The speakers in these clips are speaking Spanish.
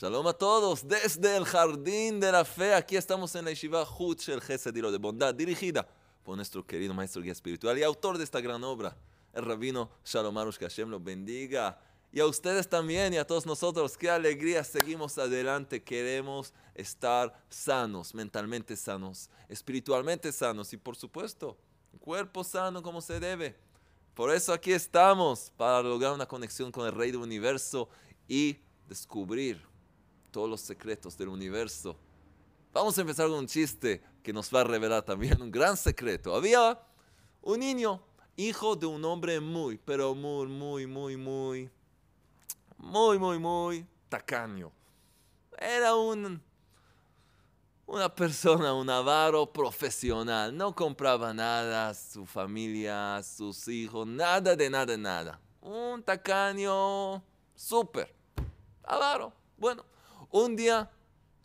Shalom a todos desde el Jardín de la Fe. Aquí estamos en la Yeshiva Hut el Gesediro de Bondad, dirigida por nuestro querido maestro guía espiritual y autor de esta gran obra, el rabino Shalom Arush, que Hashem lo bendiga. Y a ustedes también y a todos nosotros, qué alegría, seguimos adelante, queremos estar sanos, mentalmente sanos, espiritualmente sanos y por supuesto, cuerpo sano como se debe. Por eso aquí estamos, para lograr una conexión con el Rey del Universo y descubrir todos los secretos del universo. Vamos a empezar con un chiste que nos va a revelar también un gran secreto. Había un niño, hijo de un hombre muy, pero muy, muy, muy, muy, muy, muy, tacaño. Era un, una persona, un avaro profesional. No compraba nada, su familia, sus hijos, nada de nada, nada. Un tacaño súper. Avaro. Bueno, un día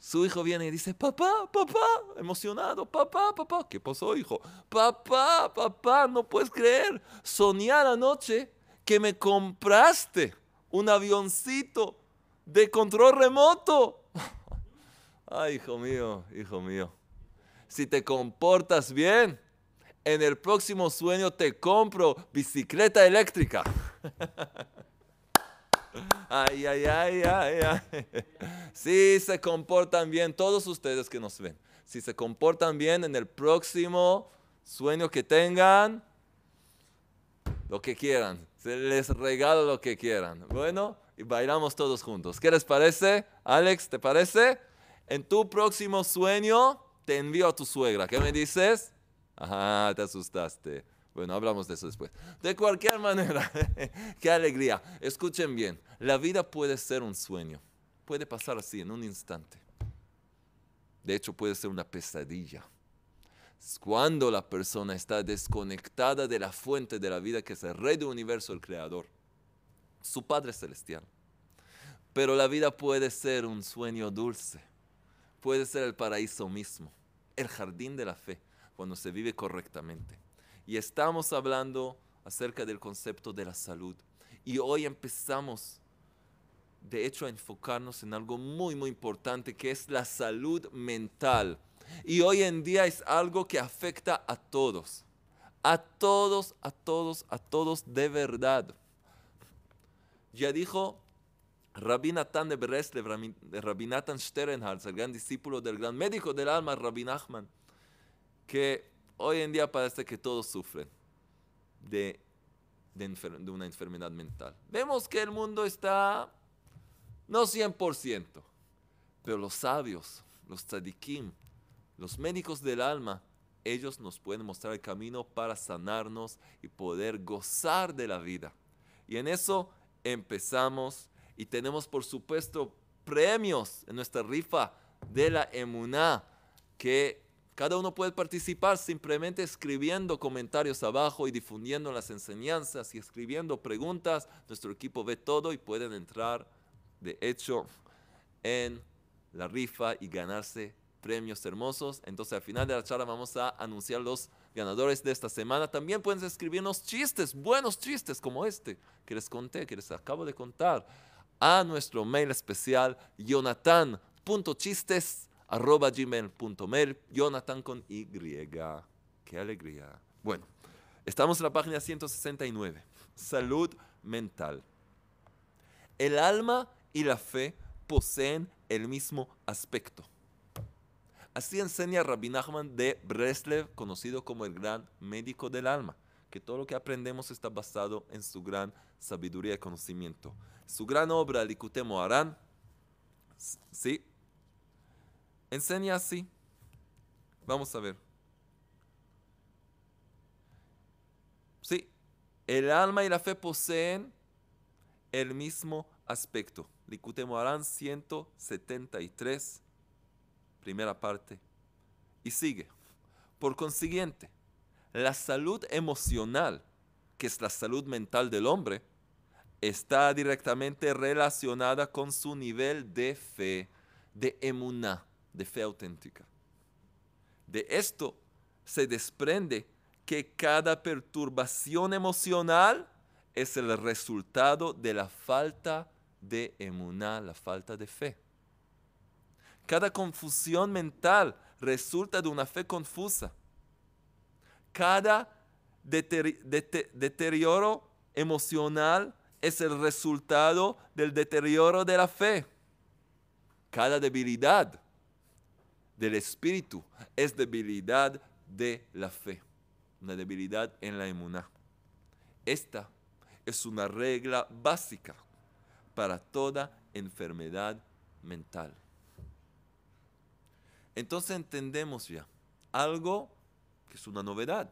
su hijo viene y dice, papá, papá, emocionado, papá, papá, ¿qué pasó, hijo? Papá, papá, no puedes creer, soñé anoche que me compraste un avioncito de control remoto. Ay, hijo mío, hijo mío, si te comportas bien, en el próximo sueño te compro bicicleta eléctrica. Ay, ay, ay, ay, ay. Si se comportan bien, todos ustedes que nos ven, si se comportan bien en el próximo sueño que tengan, lo que quieran, se les regalo lo que quieran. Bueno, y bailamos todos juntos. ¿Qué les parece? Alex, ¿te parece? En tu próximo sueño te envío a tu suegra. ¿Qué me dices? Ajá, te asustaste. Bueno, hablamos de eso después. De cualquier manera, qué alegría. Escuchen bien, la vida puede ser un sueño. Puede pasar así en un instante. De hecho, puede ser una pesadilla. Cuando la persona está desconectada de la fuente de la vida, que es el Rey del Universo, el Creador, su Padre Celestial. Pero la vida puede ser un sueño dulce. Puede ser el paraíso mismo, el jardín de la fe, cuando se vive correctamente y estamos hablando acerca del concepto de la salud. Y hoy empezamos, de hecho, a enfocarnos en algo muy, muy importante, que es la salud mental. Y hoy en día es algo que afecta a todos. A todos, a todos, a todos de verdad. Ya dijo Rabbi Nathan de Breslev, Rabbi Nathan el gran discípulo del gran médico del alma, Rabbi Nachman, que Hoy en día parece que todos sufren de, una enfermedad mental. Vemos que el mundo está no 100%, pero los sabios, los tzadikim, los médicos del alma, ellos nos pueden mostrar el camino para sanarnos y poder gozar de la vida. Y en eso empezamos y tenemos por supuesto premios en nuestra rifa de la emuná que cada uno puede participar simplemente escribiendo comentarios abajo y difundiendo las enseñanzas y escribiendo preguntas. Nuestro equipo ve todo y pueden entrar, de hecho, en la rifa y ganarse premios hermosos. Entonces al final de la charla vamos a anunciar los ganadores de esta semana. También pueden escribirnos chistes, buenos chistes como este que les conté, que les acabo de contar, a nuestro mail especial jonathan.chistes arroba gmail.mail, Jonathan con Y. Qué alegría. Bueno, estamos en la página 169. Salud mental. El alma y la fe poseen el mismo aspecto. Así enseña Rabbi Nachman de Breslev, conocido como el gran médico del alma, que todo lo que aprendemos está basado en su gran sabiduría y conocimiento. Su gran obra, Likutemo Aran, sí, Enseña así. Vamos a ver. Sí, el alma y la fe poseen el mismo aspecto. Likute Moharán 173, primera parte. Y sigue. Por consiguiente, la salud emocional, que es la salud mental del hombre, está directamente relacionada con su nivel de fe, de emuná de fe auténtica. De esto se desprende que cada perturbación emocional es el resultado de la falta de emuná, la falta de fe. Cada confusión mental resulta de una fe confusa. Cada deterioro emocional es el resultado del deterioro de la fe. Cada debilidad del espíritu es debilidad de la fe, una debilidad en la emuná. Esta es una regla básica para toda enfermedad mental. Entonces entendemos ya algo que es una novedad,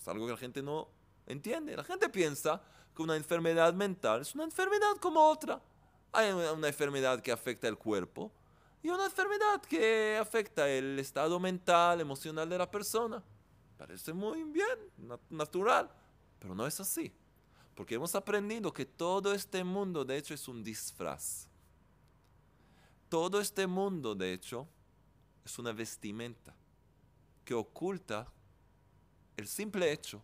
es algo que la gente no entiende. La gente piensa que una enfermedad mental es una enfermedad como otra. Hay una enfermedad que afecta el cuerpo y una enfermedad que afecta el estado mental, emocional de la persona. Parece muy bien, natural, pero no es así. Porque hemos aprendido que todo este mundo, de hecho, es un disfraz. Todo este mundo, de hecho, es una vestimenta que oculta el simple hecho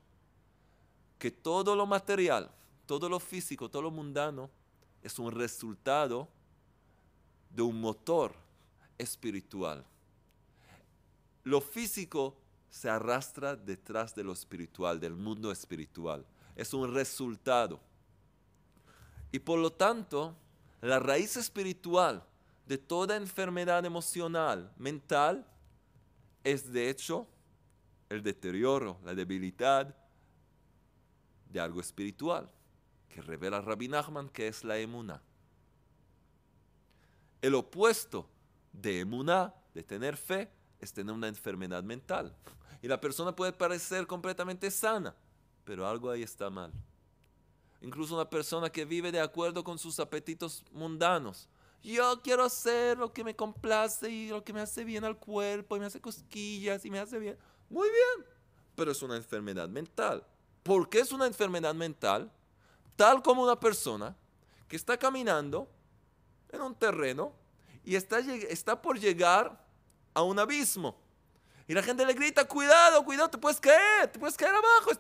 que todo lo material, todo lo físico, todo lo mundano es un resultado de un motor espiritual. Lo físico se arrastra detrás de lo espiritual, del mundo espiritual. Es un resultado. Y por lo tanto, la raíz espiritual de toda enfermedad emocional, mental, es de hecho el deterioro, la debilidad de algo espiritual, que revela Rabbi Nachman que es la emuna. El opuesto de emuna, de tener fe, es tener una enfermedad mental. Y la persona puede parecer completamente sana, pero algo ahí está mal. Incluso una persona que vive de acuerdo con sus apetitos mundanos, yo quiero hacer lo que me complace y lo que me hace bien al cuerpo y me hace cosquillas y me hace bien. Muy bien, pero es una enfermedad mental. ¿Por qué es una enfermedad mental? Tal como una persona que está caminando en un terreno y está, está por llegar a un abismo. Y la gente le grita, cuidado, cuidado, te puedes caer, te puedes caer abajo,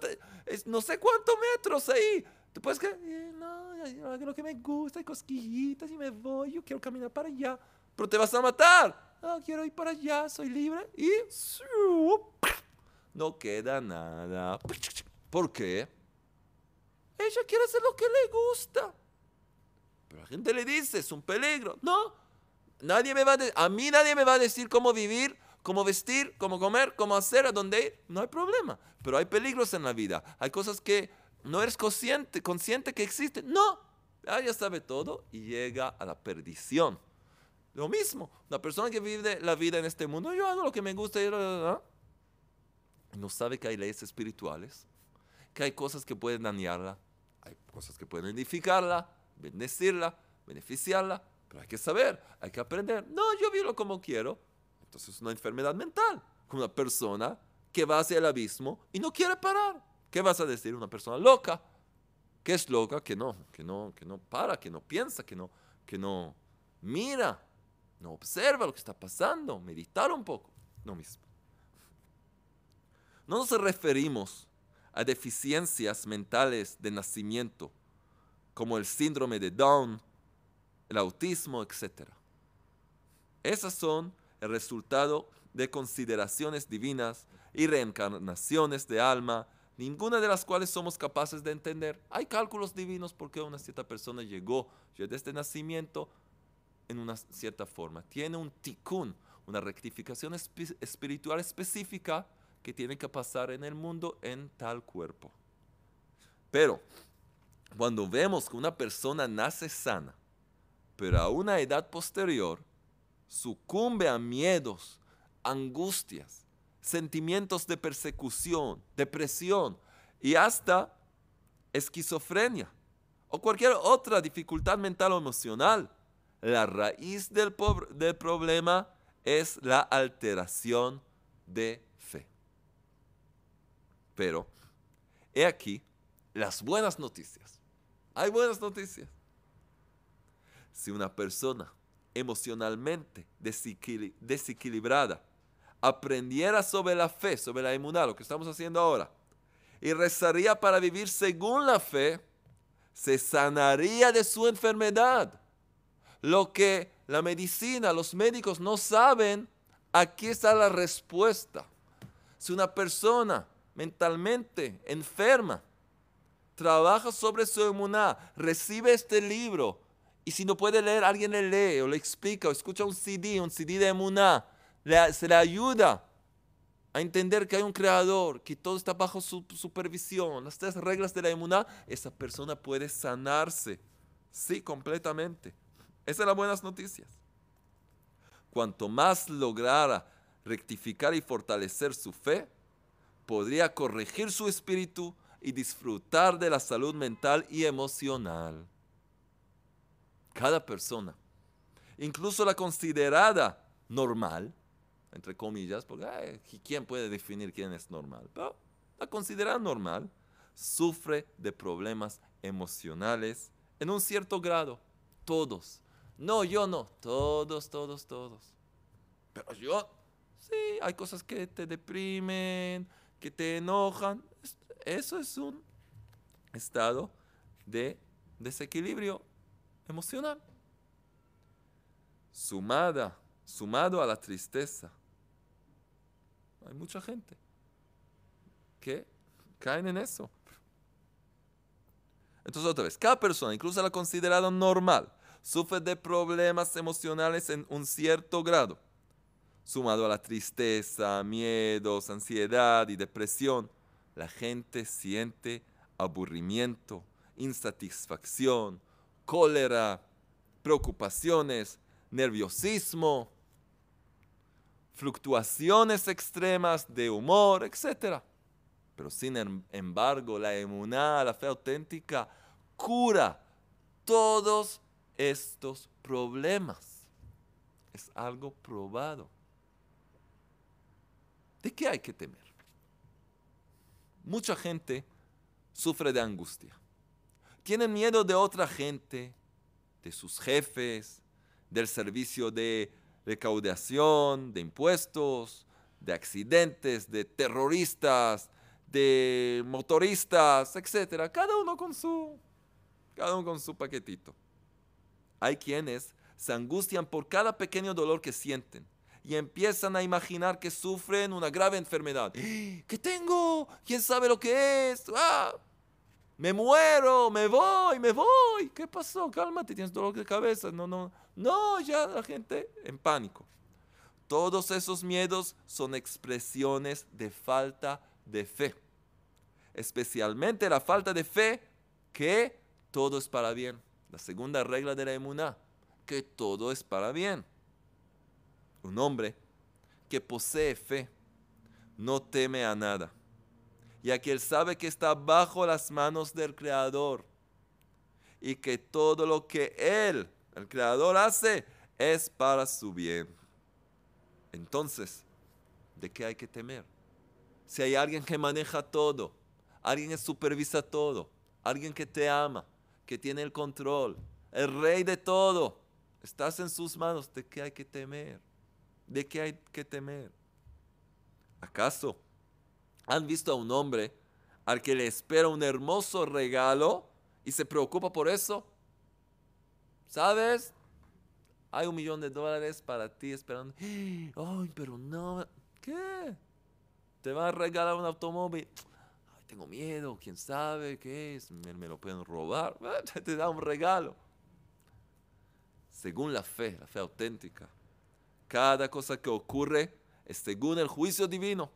es, no sé cuántos metros ahí. Te puedes caer, no, lo que me gusta, hay cosquillitas y me voy, yo quiero caminar para allá, pero te vas a matar. No, quiero ir para allá, soy libre y no queda nada. ¿Por qué? Ella quiere hacer lo que le gusta. Pero la gente le dice, es un peligro. No, nadie me va a, a mí nadie me va a decir cómo vivir, cómo vestir, cómo comer, cómo hacer, a dónde ir. No hay problema. Pero hay peligros en la vida. Hay cosas que no eres consciente, consciente que existen. No, ella sabe todo y llega a la perdición. Lo mismo, una persona que vive la vida en este mundo, yo hago lo que me gusta y no sabe que hay leyes espirituales, que hay cosas que pueden dañarla, hay cosas que pueden edificarla, bendecirla, beneficiarla, pero hay que saber, hay que aprender. No, yo vivo como quiero. Entonces es una enfermedad mental, una persona que va hacia el abismo y no quiere parar. ¿Qué vas a decir? Una persona loca, que es loca, que no, que no, que no para, que no piensa, que no, que no mira, no observa lo que está pasando, meditar un poco. No mismo. No nos referimos a deficiencias mentales de nacimiento, como el síndrome de Down, el autismo, etc. Esas son el resultado de consideraciones divinas y reencarnaciones de alma ninguna de las cuales somos capaces de entender. Hay cálculos divinos porque una cierta persona llegó desde este nacimiento en una cierta forma. Tiene un tikkun, una rectificación espiritual específica que tiene que pasar en el mundo en tal cuerpo. Pero cuando vemos que una persona nace sana, pero a una edad posterior sucumbe a miedos, angustias, sentimientos de persecución, depresión y hasta esquizofrenia o cualquier otra dificultad mental o emocional. La raíz del, problema es la alteración de fe. Pero, he aquí las buenas noticias. Hay buenas noticias. Si una persona emocionalmente desequilibrada aprendiera sobre la fe, sobre la inmunidad, lo que estamos haciendo ahora, y rezaría para vivir según la fe, se sanaría de su enfermedad. Lo que la medicina, los médicos no saben aquí está la respuesta. Si una persona mentalmente enferma trabaja sobre su emuná, recibe este libro y si no puede leer, alguien le lee o le explica o escucha un CD, un CD de emuná, se le ayuda a entender que hay un creador, que todo está bajo su supervisión, las tres reglas de la emuná, esa persona puede sanarse. Sí, completamente. Esas son las buenas noticias. Cuanto más lograra rectificar y fortalecer su fe, podría corregir su espíritu y disfrutar de la salud mental y emocional. Cada persona, incluso la considerada normal, entre comillas, porque ¿quién puede definir quién es normal? Pero la considerada normal sufre de problemas emocionales en un cierto grado. Todos. No, yo no. Todos, todos, todos. Pero yo, sí, hay cosas que te deprimen, que te enojan. Eso es un estado de desequilibrio emocional. Sumada, sumado a la tristeza. Hay mucha gente que caen en eso. Entonces otra vez, cada persona, incluso la considerada normal, sufre de problemas emocionales en un cierto grado, sumado a la tristeza, miedos, ansiedad y depresión. La gente siente aburrimiento, insatisfacción, cólera, preocupaciones, nerviosismo, fluctuaciones extremas de humor, etc. Pero sin em-, embargo, la emuná, la fe auténtica, cura todos estos problemas. Es algo probado. ¿De qué hay que temer? Mucha gente sufre de angustia. Tienen miedo de otra gente, de sus jefes, del servicio de recaudación, de impuestos, de accidentes, de terroristas, de motoristas, etc. Cada uno con su, cada uno con su paquetito. Hay quienes se angustian por cada pequeño dolor que sienten y empiezan a imaginar que sufren una grave enfermedad. ¿Qué tengo? ¿Quién sabe lo que es? ¡Ah! Me muero, me voy, me voy. ¿Qué pasó? Cálmate, tienes dolor de cabeza. No, no, no, ya la gente en pánico. Todos esos miedos son expresiones de falta de fe. Especialmente la falta de fe que todo es para bien. La segunda regla de la emuná, que todo es para bien. Un hombre que posee fe no teme a nada, ya que él sabe que está bajo las manos del Creador y que todo lo que él, el Creador, hace es para su bien. Entonces, ¿de qué hay que temer? Si hay alguien que maneja todo, alguien que supervisa todo, alguien que te ama, que tiene el control, el rey de todo, estás en sus manos, ¿de qué hay que temer? ¿De qué hay que temer? ¿Acaso han visto a un hombre al que le espera un hermoso regalo y se preocupa por eso? ¿Sabes? Hay un millón de dólares para ti esperando. Ay, pero no. ¿Qué? Te va a regalar un automóvil. Ay, tengo miedo, quién sabe qué es. Me, me lo pueden robar. Te da un regalo. Según la fe, la fe auténtica cada cosa que ocurre es según el juicio divino.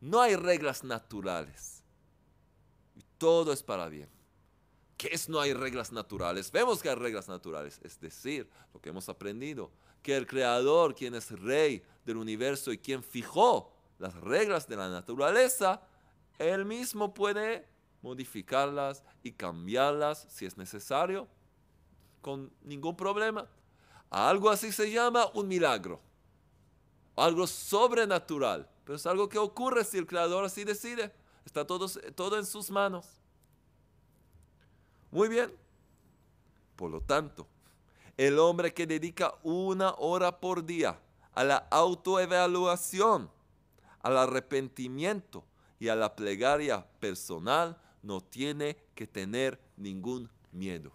No hay reglas naturales. Y todo es para bien. ¿Qué es no hay reglas naturales? Vemos que hay reglas naturales. Es decir, lo que hemos aprendido, que el Creador, quien es rey del universo y quien fijó las reglas de la naturaleza, él mismo puede modificarlas y cambiarlas si es necesario, con ningún problema. Algo así se llama un milagro. Algo sobrenatural. Pero es algo que ocurre si el Creador así decide. Está todo, todo en sus manos. Muy bien. Por lo tanto, el hombre que dedica una hora por día a la autoevaluación, al arrepentimiento y a la plegaria personal no tiene que tener ningún miedo.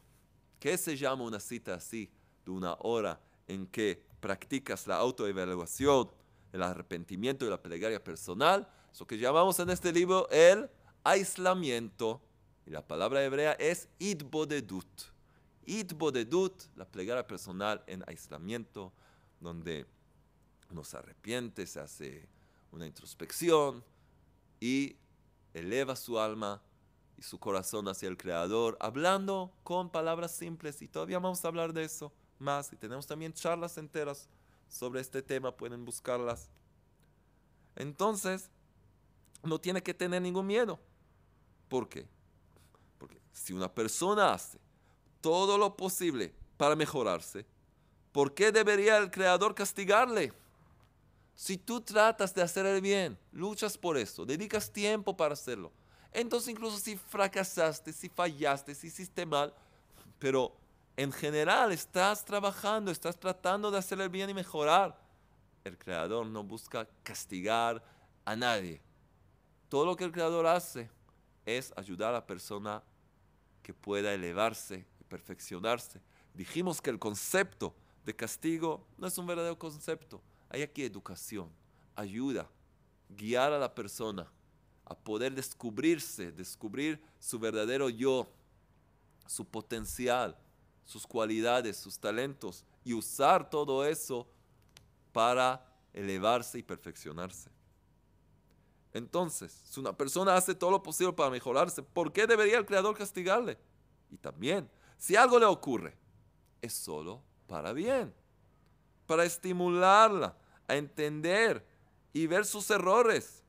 ¿Qué se llama una cita así? de una hora en que practicas la autoevaluación, el arrepentimiento y la plegaria personal, eso que llamamos en este libro el aislamiento. Y la palabra hebrea es idbodedut. Idbodedut, la plegaria personal en aislamiento, donde uno se arrepiente, se hace una introspección y eleva su alma y su corazón hacia el Creador, hablando con palabras simples. Y todavía vamos a hablar de eso más. Y tenemos también charlas enteras sobre este tema, pueden buscarlas. Entonces, no tiene que tener ningún miedo. ¿Por qué? Porque si una persona hace todo lo posible para mejorarse, ¿por qué debería el Creador castigarle? Si tú tratas de hacer el bien, luchas por eso, dedicas tiempo para hacerlo, entonces incluso si fracasaste, si fallaste, si hiciste mal, pero en general estás trabajando, estás tratando de hacer el bien y mejorar. El Creador no busca castigar a nadie. Todo lo que el Creador hace es ayudar a la persona que pueda elevarse y perfeccionarse. Dijimos que el concepto de castigo no es un verdadero concepto. Hay aquí educación, ayuda, guiar a la persona a poder descubrirse, descubrir su verdadero yo, su potencial, sus cualidades, sus talentos y usar todo eso para elevarse y perfeccionarse. Entonces, si una persona hace todo lo posible para mejorarse, ¿por qué debería el Creador castigarle? Y también, si algo le ocurre, es solo para bien, para estimularla a entender y ver sus errores,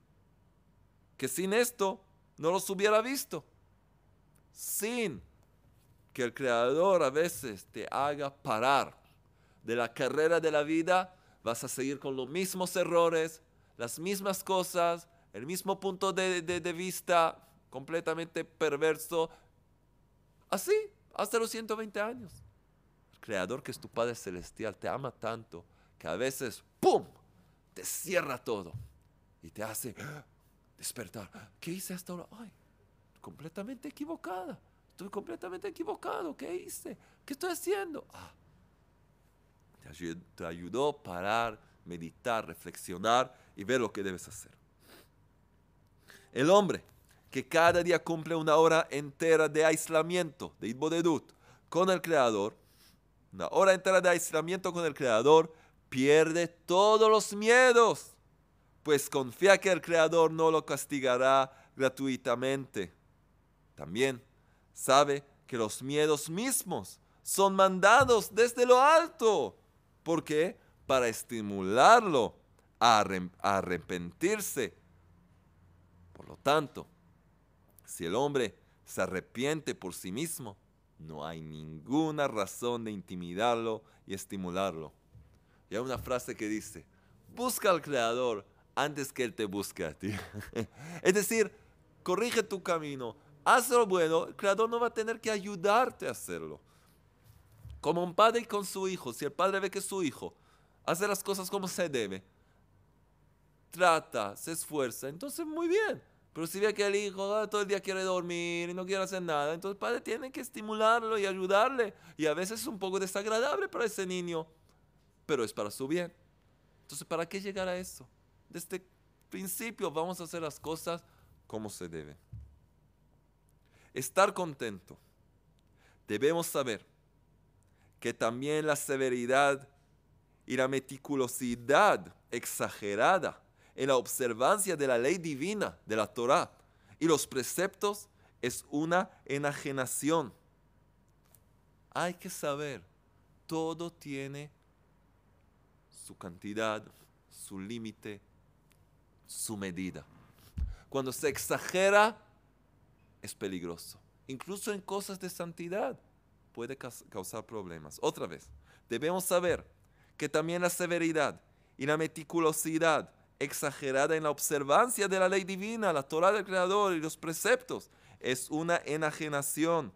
que sin esto no los hubiera visto, sin que el Creador a veces te haga parar de la carrera de la vida, vas a seguir con los mismos errores, las mismas cosas, el mismo punto de, vista completamente perverso, así, hasta los 120 años. El Creador que es tu Padre Celestial te ama tanto que a veces, ¡pum!, te cierra todo y te hace despertar. ¿Qué hice hasta ahora? Ay, completamente equivocada. Estoy completamente equivocado. ¿Qué hice? ¿Qué estoy haciendo? Ah, te ayudó a parar, meditar, reflexionar y ver lo que debes hacer. El hombre que cada día cumple una hora entera de aislamiento, de Idbodedut, con el Creador, una hora entera de aislamiento con el Creador, pierde todos los miedos, pues confía que el Creador no lo castigará gratuitamente. También sabe que los miedos mismos son mandados desde lo alto. ¿Por qué? Para estimularlo a arrepentirse. Por lo tanto, si el hombre se arrepiente por sí mismo, no hay ninguna razón de intimidarlo y estimularlo. Y hay una frase que dice, busca al Creador antes que Él te busque a ti. es decir, corrige tu camino, haz lo bueno, el creador no va a tener que ayudarte a hacerlo. Como un padre con su hijo, si el padre ve que su hijo hace las cosas como se debe, trata, se esfuerza, entonces muy bien. Pero si ve que el hijo ah, todo el día quiere dormir y no quiere hacer nada, entonces el padre tiene que estimularlo y ayudarle. Y a veces es un poco desagradable para ese niño, pero es para su bien. Entonces, ¿para qué llegar a eso? Desde principio vamos a hacer las cosas como se debe estar contento, debemos saber que también la severidad y la meticulosidad exagerada en la observancia de la ley divina de la Torah y los preceptos es una enajenación. Hay que saber, todo tiene su cantidad, su límite, su medida. Cuando se exagera, es peligroso. Incluso en cosas de santidad puede causar problemas. Otra vez, debemos saber que también la severidad y la meticulosidad exagerada en la observancia de la ley divina, la Torah del Creador y los preceptos, es una enajenación.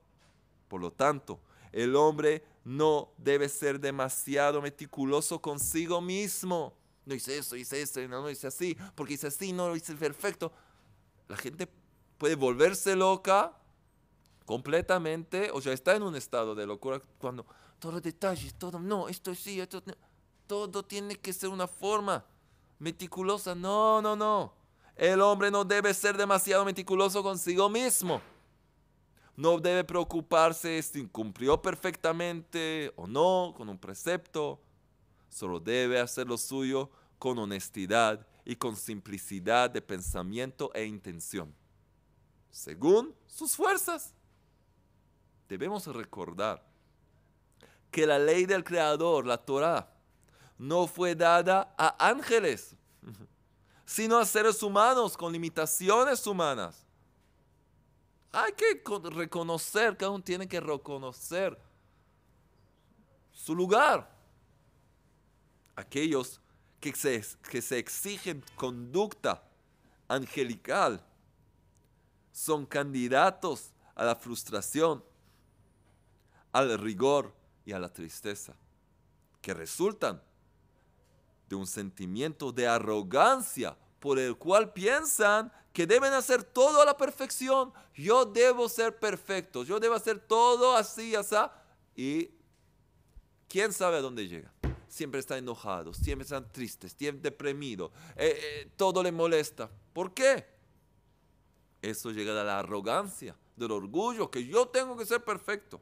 Por lo tanto, el hombre no debe ser demasiado meticuloso consigo mismo. No hice eso, hice eso, no, no hice así, porque hice así, no lo hice perfecto. La gente puede volverse loca completamente, o sea, está en un estado de locura cuando todos los detalles, todo, no, esto sí, esto. Todo tiene que ser una forma meticulosa. No, no, no. El hombre no debe ser demasiado meticuloso consigo mismo. No debe preocuparse si cumplió perfectamente o no con un precepto. Solo debe hacer lo suyo con honestidad y con simplicidad de pensamiento e intención, según sus fuerzas. Debemos recordar que la ley del Creador, la Torah, no fue dada a ángeles, sino a seres humanos con limitaciones humanas. Hay que reconocer, cada uno tiene que reconocer su lugar. Aquellos que se, que se exigen conducta angelical son candidatos a la frustración, al rigor y a la tristeza, que resultan de un sentimiento de arrogancia por el cual piensan que deben hacer todo a la perfección. Yo debo ser perfecto, yo debo hacer todo así, así. Y quién sabe a dónde llega. Siempre está enojado, siempre está triste, siempre deprimido, eh, eh, todo le molesta. ¿Por qué? Eso llega a la arrogancia, del orgullo, que yo tengo que ser perfecto.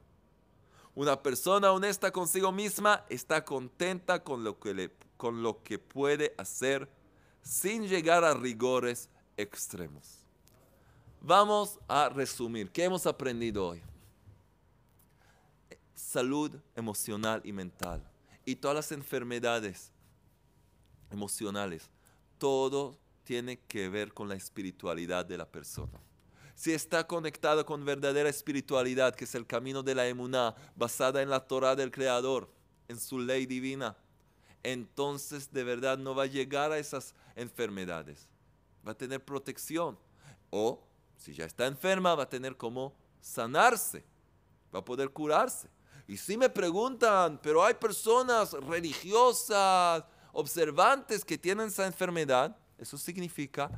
Una persona honesta consigo misma está contenta con lo que, con lo que puede hacer sin llegar a rigores extremos. Vamos a resumir. ¿Qué hemos aprendido hoy? Salud emocional y mental. Y todas las enfermedades emocionales. Todo tiene que ver con la espiritualidad de la persona. Si está conectado con verdadera espiritualidad, que es el camino de la emuná, basada en la Torah del Creador, en su ley divina, entonces de verdad no va a llegar a esas enfermedades. Va a tener protección. O si ya está enferma, va a tener cómo sanarse. Va a poder curarse. Y si me preguntan, pero hay personas religiosas, observantes que tienen esa enfermedad, eso significa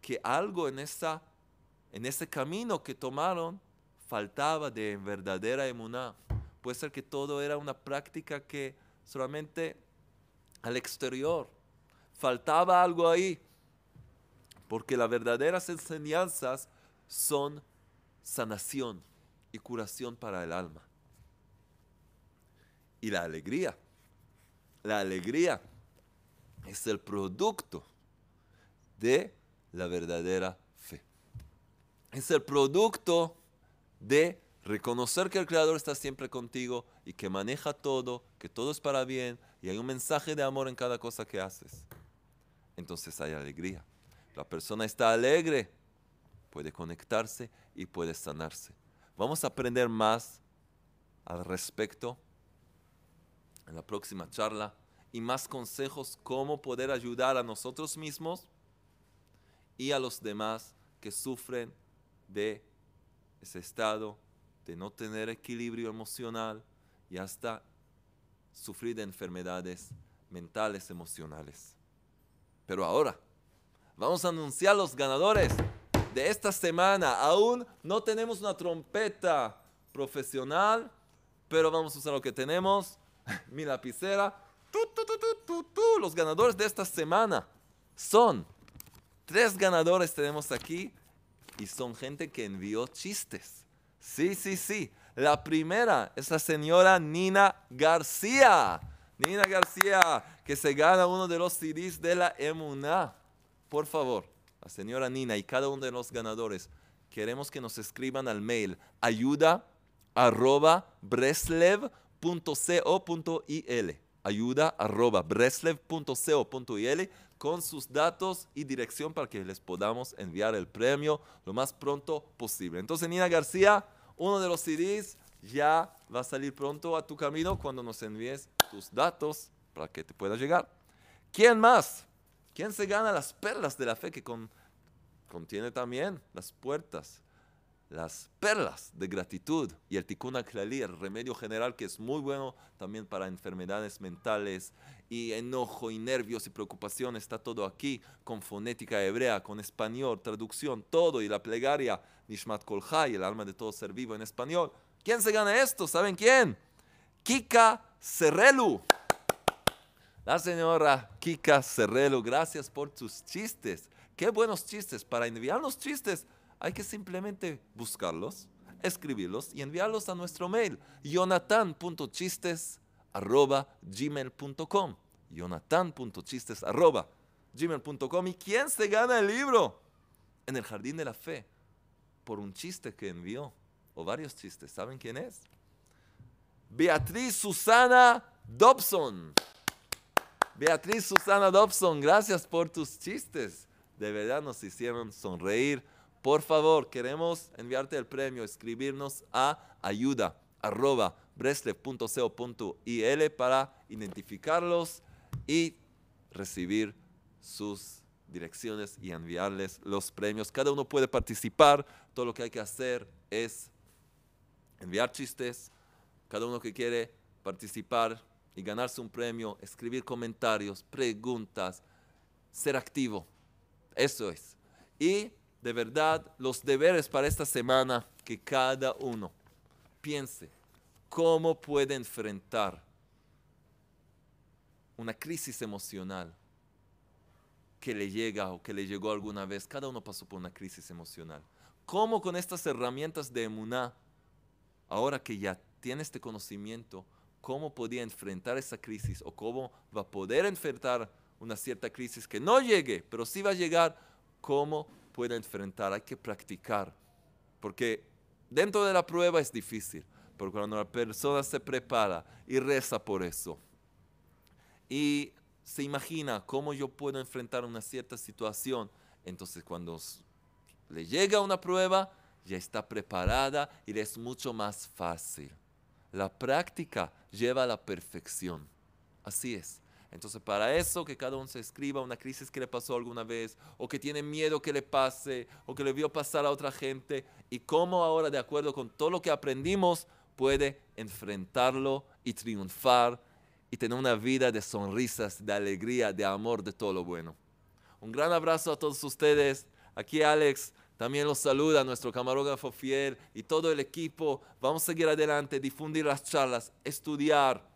que algo en, en ese camino que tomaron faltaba de verdadera emuná. Puede ser que todo era una práctica que solamente al exterior. Faltaba algo ahí. Porque las verdaderas enseñanzas son sanación y curación para el alma. Y la alegría. La alegría es el producto de la verdadera fe. Es el producto de reconocer que el Creador está siempre contigo y que maneja todo, que todo es para bien, y hay un mensaje de amor en cada cosa que haces, entonces hay alegría. La persona está alegre, puede conectarse y puede sanarse. Vamos a aprender más al respecto en la próxima charla y más consejos cómo poder ayudar a nosotros mismos y a los demás que sufren de ese estado de no tener equilibrio emocional y hasta sufrir de enfermedades mentales, emocionales. Pero ahora, vamos a anunciar los ganadores de esta semana. Aún no tenemos una trompeta profesional, pero vamos a usar lo que tenemos. Mi lapicera. los ganadores de esta semana son tres ganadores tenemos aquí y son gente que envió chistes. Sí, sí, sí. La primera es la señora Nina García. Nina García, que se gana uno de los CDs de la Emuná. Por favor, la señora Nina y cada uno de los ganadores, queremos que nos escriban al mail ayuda arroba. Ayuda arroba con sus datos y dirección para que les podamos enviar el premio lo más pronto posible. Entonces, Nina García, uno de los CDs ya va a salir pronto a tu camino cuando nos envíes tus datos para que te pueda llegar. ¿Quién más? ¿Quién se gana las perlas de la fe que contiene también las puertas? Las perlas de gratitud y el tikkun el remedio general que es muy bueno también para enfermedades mentales y enojo y nervios y preocupación, está todo aquí con fonética hebrea, con español, traducción, todo y la plegaria Nishmat Kolchai, el alma de todo ser vivo en español. ¿Quién se gana esto? ¿Saben quién? Kika Cerrelu. La señora Kika Cerrelu, gracias por tus chistes. Qué buenos chistes. Para enviar los chistes hay que simplemente buscarlos, escribirlos y enviarlos a nuestro mail, jonathan.chistes.gmail.com jonathan.chistes.gmail.com ¿Y quién se gana el libro? En el Jardín de la Fe, por un chiste que envió, o varios chistes. ¿Saben quién es? Beatriz Susana Dobson. Beatriz Susana Dobson, gracias por tus chistes. De verdad nos hicieron sonreír. Por favor, queremos enviarte el premio, escribirnos a ayuda para identificarlos y recibir sus direcciones y enviarles los premios. Cada uno puede participar. Todo lo que hay que hacer es enviar chistes, cada uno que quiere participar y ganarse un premio, escribir comentarios, preguntas, ser activo. Eso es. Y de verdad, los deberes para esta semana, que cada uno piense cómo puede enfrentar una crisis emocional que le llega o que le llegó alguna vez. Cada uno pasó por una crisis emocional. ¿Cómo con estas herramientas de emuná, ahora que ya tiene este conocimiento, cómo podía enfrentar esa crisis o cómo va a poder enfrentar una cierta crisis que no llegue, pero sí va a llegar, cómo puede enfrentar. Hay que practicar, porque dentro de la prueba es difícil, pero cuando la persona se prepara y reza por eso y se imagina cómo yo puedo enfrentar una cierta situación, entonces cuando le llega una prueba, ya está preparada y le es mucho más fácil. La práctica lleva a la perfección. Así es. Entonces, para eso que cada uno se escriba una crisis que le pasó alguna vez, o que tiene miedo que le pase, o que le vio pasar a otra gente, y cómo ahora, de acuerdo con todo lo que aprendimos, puede enfrentarlo y triunfar y tener una vida de sonrisas, de alegría, de amor, de todo lo bueno. Un gran abrazo a todos ustedes. Aquí Alex también los saluda nuestro camarógrafo fiel y todo el equipo. Vamos a seguir adelante, difundir las charlas, estudiar,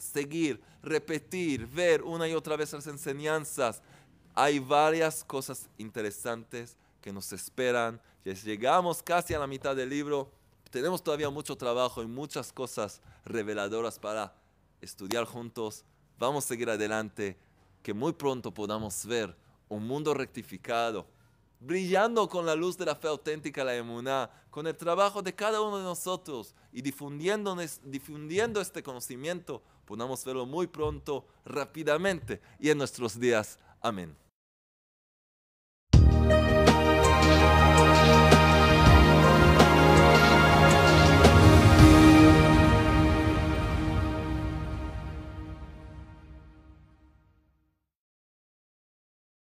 seguir, repetir, ver una y otra vez las enseñanzas. Hay varias cosas interesantes que nos esperan. Ya llegamos casi a la mitad del libro. Tenemos todavía mucho trabajo y muchas cosas reveladoras para estudiar juntos. Vamos a seguir adelante. Que muy pronto podamos ver un mundo rectificado brillando con la luz de la fe auténtica, la emuná, con el trabajo de cada uno de nosotros y difundiendo, difundiendo este conocimiento, podamos verlo muy pronto, rápidamente y en nuestros días. Amén.